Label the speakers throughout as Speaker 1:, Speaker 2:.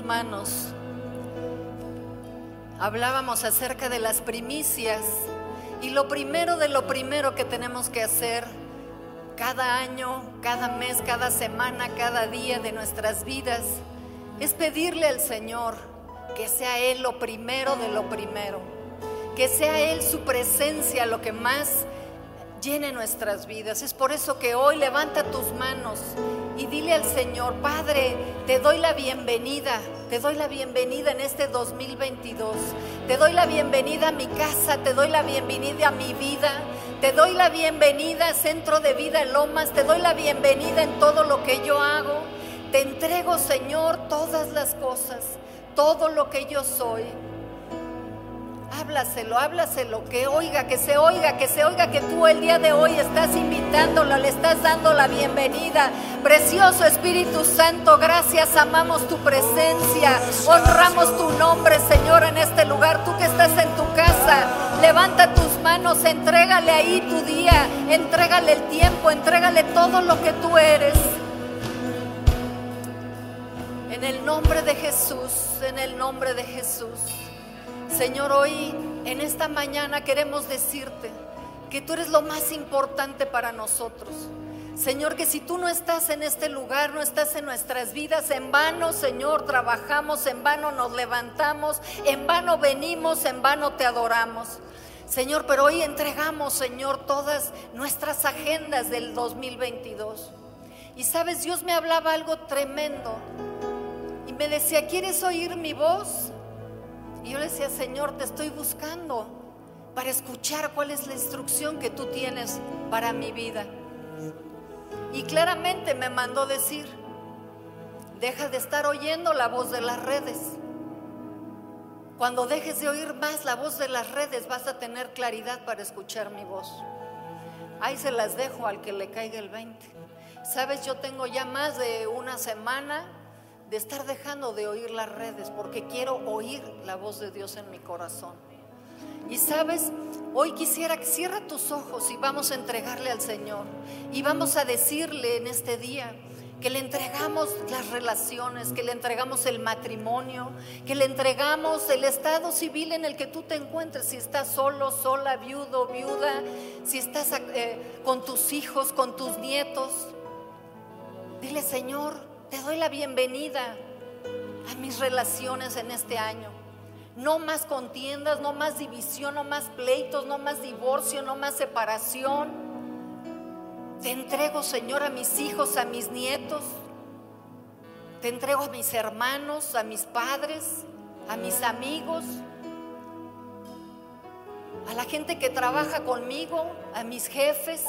Speaker 1: manos. Hablábamos acerca de las primicias y lo primero de lo primero que tenemos que hacer cada año, cada mes, cada semana, cada día de nuestras vidas es pedirle al Señor que sea Él lo primero de lo primero, que sea Él su presencia lo que más llene nuestras vidas. Es por eso que hoy levanta tus manos y dile al Señor, Padre, te doy la bienvenida, te doy la bienvenida en este 2022, te doy la bienvenida a mi casa, te doy la bienvenida a mi vida, te doy la bienvenida Centro de Vida Lomas, te doy la bienvenida en todo lo que yo hago. Te entrego, Señor, todas las cosas, todo lo que yo soy. Háblaselo, háblaselo, que oiga, que se oiga, que se oiga que tú el día de hoy estás invitándolo, le estás dando la bienvenida. Precioso Espíritu Santo, gracias, amamos tu presencia, honramos tu nombre, Señor, en este lugar. Tú que estás en tu casa, levanta tus manos, entrégale ahí tu día, entrégale el tiempo, entrégale todo lo que tú eres. En el nombre de Jesús, en el nombre de Jesús. Señor, hoy en esta mañana queremos decirte que tú eres lo más importante para nosotros. Señor, que si tú no estás en este lugar, no estás en nuestras vidas, en vano, Señor, trabajamos, en vano nos levantamos, en vano venimos, en vano te adoramos. Señor, pero hoy entregamos, Señor, todas nuestras agendas del 2022. Y sabes, Dios me hablaba algo tremendo. Y me decía, ¿quieres oír mi voz? Y yo le decía, Señor, te estoy buscando para escuchar cuál es la instrucción que tú tienes para mi vida. Y claramente me mandó decir, deja de estar oyendo la voz de las redes. Cuando dejes de oír más la voz de las redes, vas a tener claridad para escuchar mi voz. Ahí se las dejo al que le caiga el 20. Sabes, yo tengo ya más de una semana de estar dejando de oír las redes porque quiero oír la voz de Dios en mi corazón. Y sabes, hoy quisiera que cierra tus ojos y vamos a entregarle al Señor. Y vamos a decirle en este día que le entregamos las relaciones, que le entregamos el matrimonio, que le entregamos el estado civil en el que tú te encuentres, si estás solo, sola, viudo, viuda, si estás eh, con tus hijos, con tus nietos. Dile, Señor, te doy la bienvenida a mis relaciones en este año. No más contiendas, no más división, no más pleitos, no más divorcio, no más separación. Te entrego, Señor, a mis hijos, a mis nietos. Te entrego a mis hermanos, a mis padres, a mis amigos, a la gente que trabaja conmigo, a mis jefes,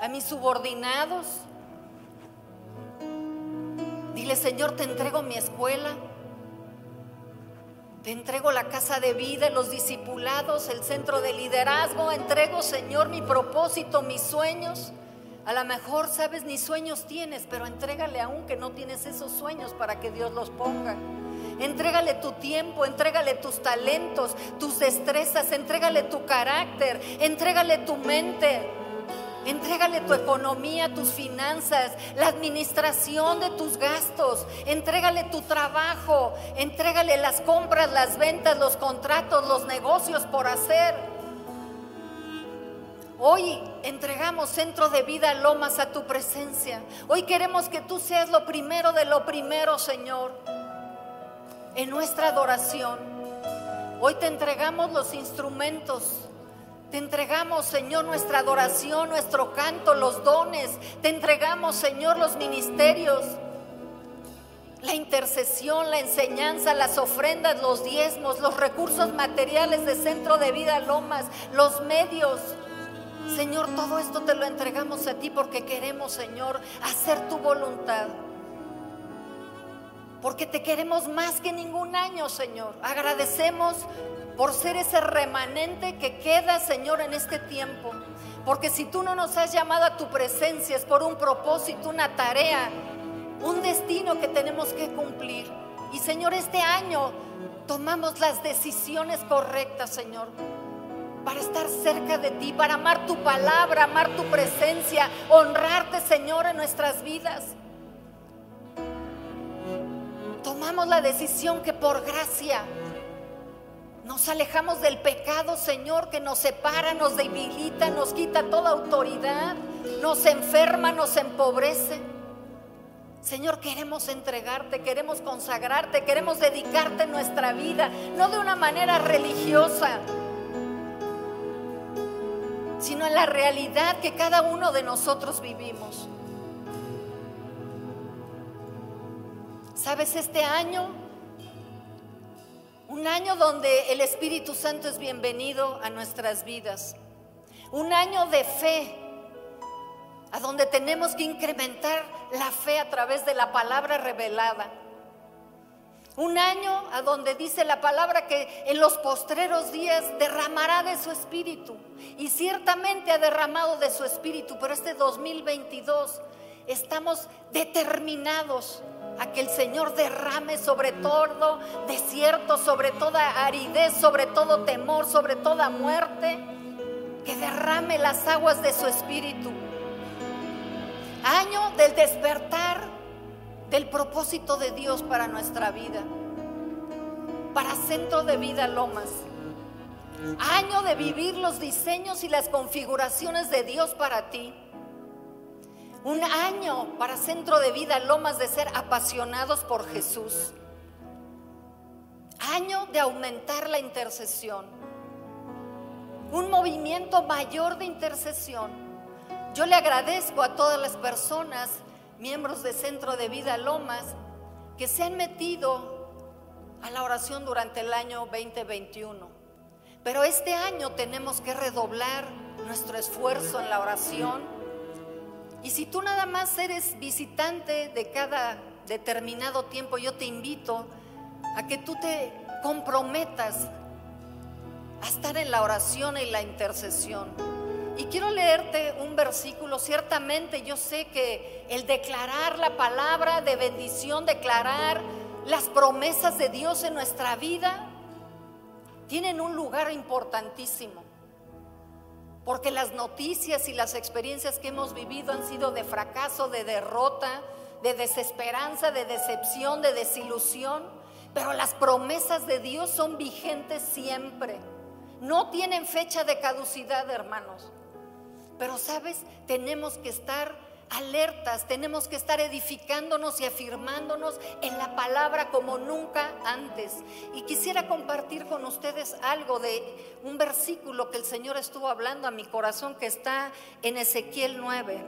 Speaker 1: a mis subordinados. Dile, Señor, te entrego mi escuela, te entrego la casa de vida, los discipulados, el centro de liderazgo, entrego, Señor, mi propósito, mis sueños. A lo mejor sabes ni sueños tienes, pero entrégale aún que no tienes esos sueños para que Dios los ponga. Entrégale tu tiempo, entrégale tus talentos, tus destrezas, entrégale tu carácter, entrégale tu mente. Entrégale tu economía, tus finanzas, la administración de tus gastos. Entrégale tu trabajo. Entrégale las compras, las ventas, los contratos, los negocios por hacer. Hoy entregamos Centro de Vida Lomas a tu presencia. Hoy queremos que tú seas lo primero de lo primero, Señor, en nuestra adoración. Hoy te entregamos los instrumentos te entregamos, Señor, nuestra adoración, nuestro canto, los dones. Te entregamos, Señor, los ministerios, la intercesión, la enseñanza, las ofrendas, los diezmos, los recursos materiales de Centro de Vida Lomas, los medios. Señor, todo esto te lo entregamos a ti porque queremos, Señor, hacer tu voluntad. Porque te queremos más que ningún año, Señor. Agradecemos por ser ese remanente que queda, Señor, en este tiempo. Porque si tú no nos has llamado a tu presencia es por un propósito, una tarea, un destino que tenemos que cumplir. Y Señor, este año tomamos las decisiones correctas, Señor, para estar cerca de ti, para amar tu palabra, amar tu presencia, honrarte, Señor, en nuestras vidas. La decisión que por gracia nos alejamos del pecado, Señor, que nos separa, nos debilita, nos quita toda autoridad, nos enferma, nos empobrece. Señor, queremos entregarte, queremos consagrarte, queremos dedicarte nuestra vida, no de una manera religiosa, sino en la realidad que cada uno de nosotros vivimos. ¿Sabes? Este año, un año donde el Espíritu Santo es bienvenido a nuestras vidas, un año de fe, a donde tenemos que incrementar la fe a través de la palabra revelada. Un año a donde dice la palabra que en los postreros días derramará de su espíritu. Y ciertamente ha derramado de su espíritu, pero este 2022 estamos determinados a que el Señor derrame sobre todo desierto, sobre toda aridez, sobre todo temor, sobre toda muerte, que derrame las aguas de su espíritu. Año del despertar del propósito de Dios para nuestra vida, para Centro de Vida Lomas. Año de vivir los diseños y las configuraciones de Dios para ti. Un año para Centro de Vida Lomas de ser apasionados por Jesús. Año de aumentar la intercesión. Un movimiento mayor de intercesión. Yo le agradezco a todas las personas miembros de Centro de Vida Lomas que se han metido a la oración durante el año 2021. Pero este año tenemos que redoblar nuestro esfuerzo en la oración. Y si tú nada más eres visitante de cada determinado tiempo, yo te invito a que tú te comprometas a estar en la oración y la intercesión. Y quiero leerte un versículo. Ciertamente yo sé que el declarar la palabra de bendición, declarar las promesas de Dios en nuestra vida, tienen un lugar importantísimo. Porque las noticias y las experiencias que hemos vivido han sido de fracaso, de derrota, de desesperanza, de decepción, de desilusión. Pero las promesas de Dios son vigentes siempre. No tienen fecha de caducidad, hermanos. Pero sabes, tenemos que estar alertas, tenemos que estar edificándonos y afirmándonos en la palabra como nunca antes. Y quisiera compartir con ustedes algo de un versículo que el Señor estuvo hablando a mi corazón que está en Ezequiel 9.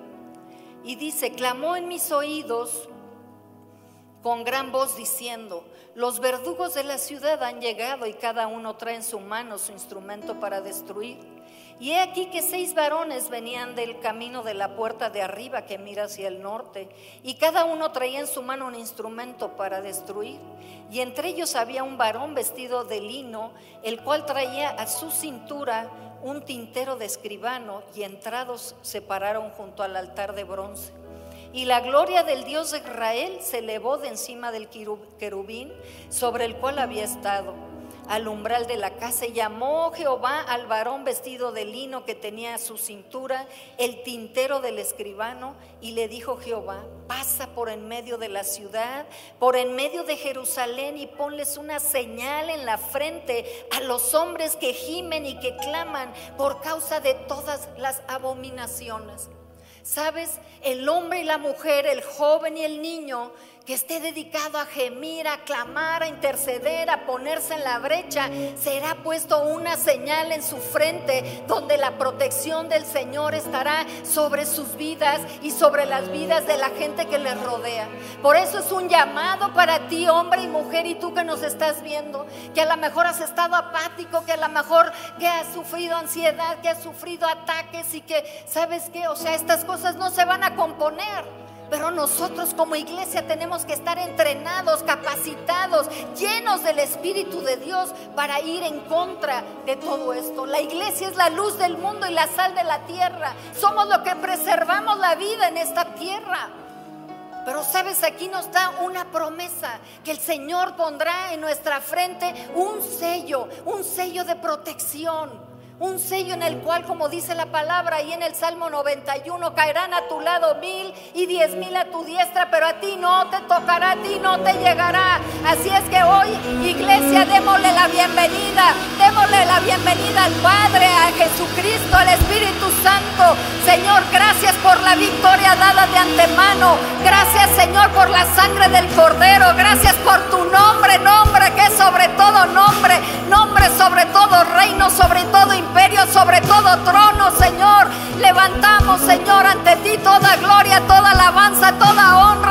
Speaker 1: Y dice, clamó en mis oídos con gran voz diciendo, los verdugos de la ciudad han llegado y cada uno trae en su mano su instrumento para destruir. Y he aquí que seis varones venían del camino de la puerta de arriba que mira hacia el norte, y cada uno traía en su mano un instrumento para destruir. Y entre ellos había un varón vestido de lino, el cual traía a su cintura un tintero de escribano, y entrados se pararon junto al altar de bronce. Y la gloria del Dios de Israel se elevó de encima del querubín sobre el cual había estado al umbral de la casa y llamó Jehová al varón vestido de lino que tenía a su cintura el tintero del escribano y le dijo Jehová, pasa por en medio de la ciudad, por en medio de Jerusalén y ponles una señal en la frente a los hombres que gimen y que claman por causa de todas las abominaciones. ¿Sabes? El hombre y la mujer, el joven y el niño que esté dedicado a gemir, a clamar, a interceder, a ponerse en la brecha, será puesto una señal en su frente donde la protección del Señor estará sobre sus vidas y sobre las vidas de la gente que les rodea. Por eso es un llamado para ti, hombre y mujer, y tú que nos estás viendo, que a lo mejor has estado apático, que a lo mejor que has sufrido ansiedad, que has sufrido ataques y que, ¿sabes qué? O sea, estas cosas no se van a componer. Pero nosotros como iglesia tenemos que estar entrenados, capacitados, llenos del Espíritu de Dios para ir en contra de todo esto. La iglesia es la luz del mundo y la sal de la tierra. Somos lo que preservamos la vida en esta tierra. Pero sabes, aquí nos da una promesa que el Señor pondrá en nuestra frente un sello, un sello de protección un sello en el cual, como dice la palabra y en el Salmo 91, caerán a tu lado mil y diez mil a tu diestra, pero a ti no te tocará, a ti no te llegará. Así es que hoy, iglesia, démosle la bienvenida, démosle la bienvenida al Padre, a Jesucristo, al Espíritu Santo. Señor, gracias por la victoria dada de antemano. Gracias, Señor, por la sangre del Cordero. Gracias por tu nombre, nombre que es sobre todo nombre, nombre sobre todo reino, sobre todo imperio sobre todo trono, Señor. Levantamos, Señor, ante ti toda gloria, toda alabanza, toda honra